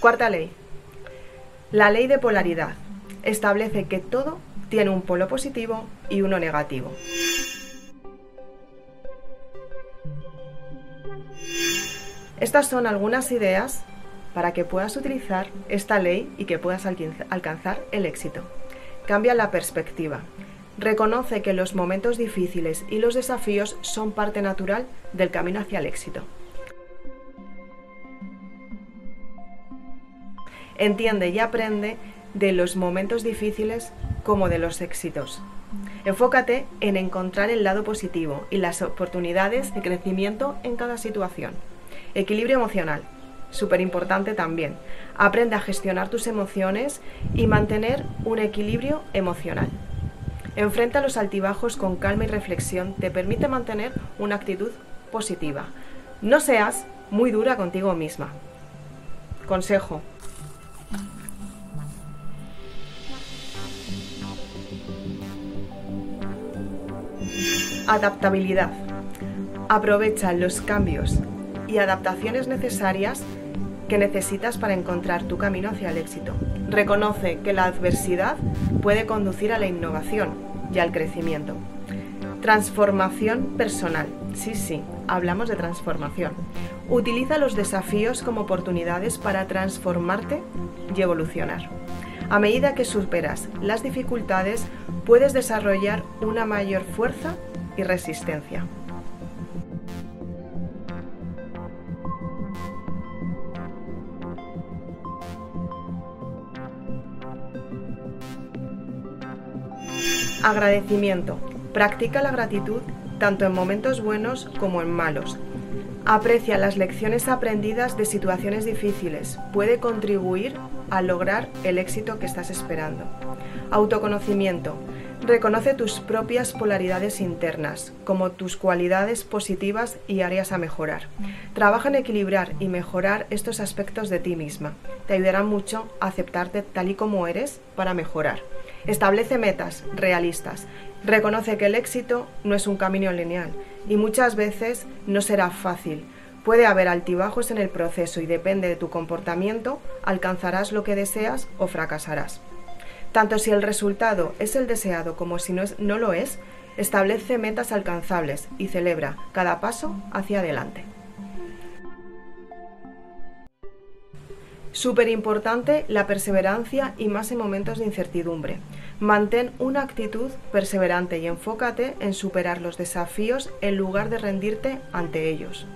Cuarta ley. La ley de polaridad establece que todo tiene un polo positivo y uno negativo. Estas son algunas ideas para que puedas utilizar esta ley y que puedas alcanzar el éxito. Cambia la perspectiva. Reconoce que los momentos difíciles y los desafíos son parte natural del camino hacia el éxito. Entiende y aprende de los momentos difíciles como de los éxitos. Enfócate en encontrar el lado positivo y las oportunidades de crecimiento en cada situación. Equilibrio emocional, súper importante también. Aprende a gestionar tus emociones y mantener un equilibrio emocional. Enfrenta los altibajos con calma y reflexión, te permite mantener una actitud positiva. No seas muy dura contigo misma. Consejo, Adaptabilidad. Aprovecha los cambios y adaptaciones necesarias que necesitas para encontrar tu camino hacia el éxito. Reconoce que la adversidad puede conducir a la innovación y al crecimiento. Transformación personal. Sí, sí, hablamos de transformación. Utiliza los desafíos como oportunidades para transformarte y evolucionar. A medida que superas las dificultades, puedes desarrollar una mayor fuerza resistencia. Agradecimiento. Practica la gratitud tanto en momentos buenos como en malos. Aprecia las lecciones aprendidas de situaciones difíciles. Puede contribuir a lograr el éxito que estás esperando. Autoconocimiento. Reconoce tus propias polaridades internas, como tus cualidades positivas y áreas a mejorar. Trabaja en equilibrar y mejorar estos aspectos de ti misma. Te ayudará mucho a aceptarte tal y como eres para mejorar. Establece metas realistas. Reconoce que el éxito no es un camino lineal y muchas veces no será fácil. Puede haber altibajos en el proceso y depende de tu comportamiento, alcanzarás lo que deseas o fracasarás. Tanto si el resultado es el deseado como si no, no lo es, establece metas alcanzables y celebra cada paso hacia adelante. Súper importante la perseverancia y más en momentos de incertidumbre. Mantén una actitud perseverante y enfócate en superar los desafíos en lugar de rendirte ante ellos.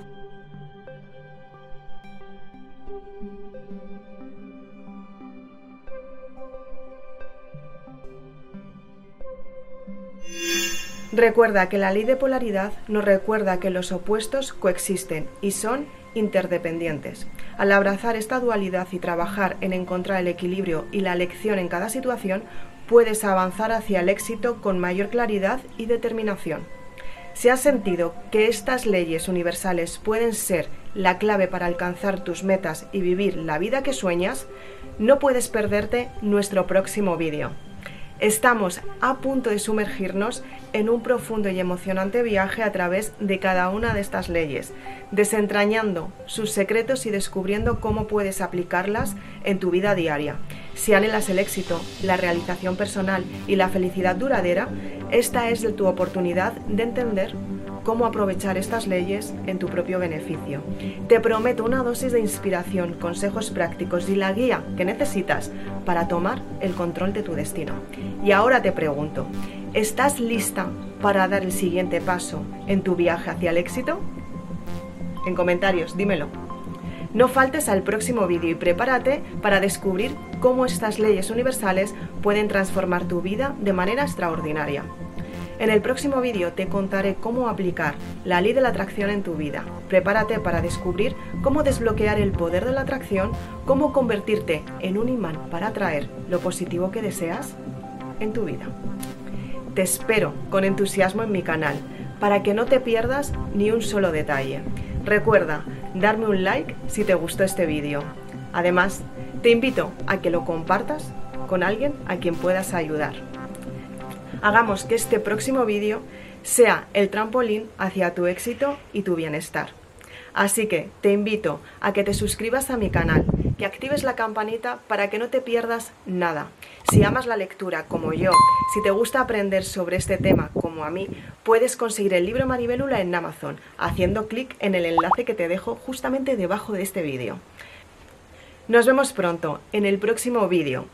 Recuerda que la ley de polaridad nos recuerda que los opuestos coexisten y son interdependientes. Al abrazar esta dualidad y trabajar en encontrar el equilibrio y la lección en cada situación, puedes avanzar hacia el éxito con mayor claridad y determinación. Si has sentido que estas leyes universales pueden ser la clave para alcanzar tus metas y vivir la vida que sueñas, no puedes perderte nuestro próximo vídeo. Estamos a punto de sumergirnos en un profundo y emocionante viaje a través de cada una de estas leyes, desentrañando sus secretos y descubriendo cómo puedes aplicarlas en tu vida diaria. Si anhelas el éxito, la realización personal y la felicidad duradera, esta es tu oportunidad de entender cómo aprovechar estas leyes en tu propio beneficio. Te prometo una dosis de inspiración, consejos prácticos y la guía que necesitas para tomar el control de tu destino. Y ahora te pregunto, ¿estás lista para dar el siguiente paso en tu viaje hacia el éxito? En comentarios, dímelo. No faltes al próximo vídeo y prepárate para descubrir cómo estas leyes universales pueden transformar tu vida de manera extraordinaria. En el próximo vídeo te contaré cómo aplicar la ley de la atracción en tu vida. Prepárate para descubrir cómo desbloquear el poder de la atracción, cómo convertirte en un imán para atraer lo positivo que deseas en tu vida. Te espero con entusiasmo en mi canal para que no te pierdas ni un solo detalle. Recuerda darme un like si te gustó este vídeo. Además, te invito a que lo compartas con alguien a quien puedas ayudar hagamos que este próximo vídeo sea el trampolín hacia tu éxito y tu bienestar. Así que te invito a que te suscribas a mi canal, que actives la campanita para que no te pierdas nada. Si amas la lectura como yo, si te gusta aprender sobre este tema como a mí, puedes conseguir el libro Maribélula en Amazon haciendo clic en el enlace que te dejo justamente debajo de este vídeo. Nos vemos pronto en el próximo vídeo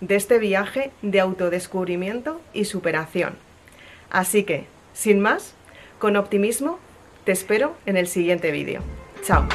de este viaje de autodescubrimiento y superación. Así que, sin más, con optimismo, te espero en el siguiente vídeo. Chao.